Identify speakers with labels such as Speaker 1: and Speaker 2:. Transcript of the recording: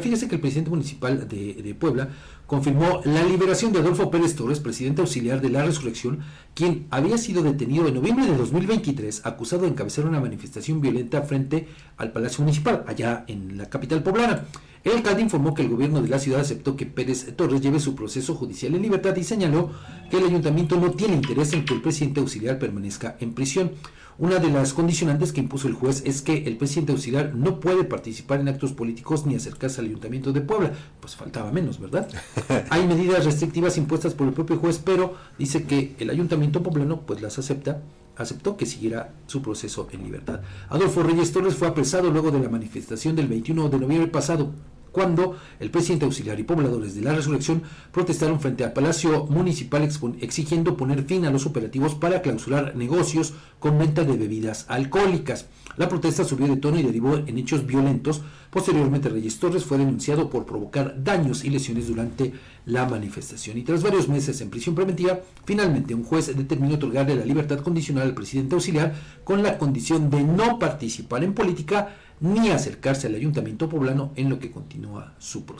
Speaker 1: Fíjese que el presidente municipal de, de, Puebla confirmó la liberación de Adolfo Pérez Torres, presidente auxiliar de la Resurrección, quien había sido detenido en noviembre de 2023, acusado de encabezar una manifestación violenta frente al Palacio Municipal, allá en la capital poblana. El alcalde informó que el gobierno de la ciudad aceptó que Pérez Torres lleve su proceso judicial en libertad y señaló que el ayuntamiento no tiene interés en que el presidente auxiliar permanezca en prisión. Una de las condicionantes que impuso el juez es que el presidente auxiliar no puede participar en actos políticos ni acercarse al ayuntamiento de Puebla. Pues faltaba menos, ¿verdad? Hay medidas restrictivas impuestas por el propio juez, pero dice que el ayuntamiento poblano pues las acepta aceptó que siguiera su proceso en libertad. Adolfo Reyes Torres fue apresado luego de la manifestación del 21 de noviembre pasado cuando el presidente auxiliar y pobladores de la resurrección protestaron frente al Palacio Municipal exigiendo poner fin a los operativos para clausurar negocios con venta de bebidas alcohólicas. La protesta subió de tono y derivó en hechos violentos. Posteriormente, Reyes Torres fue denunciado por provocar daños y lesiones durante la manifestación. Y tras varios meses en prisión preventiva, finalmente un juez determinó otorgarle la libertad condicional al presidente auxiliar con la condición de no participar en política ni acercarse al ayuntamiento poblano en lo que continúa su proceso.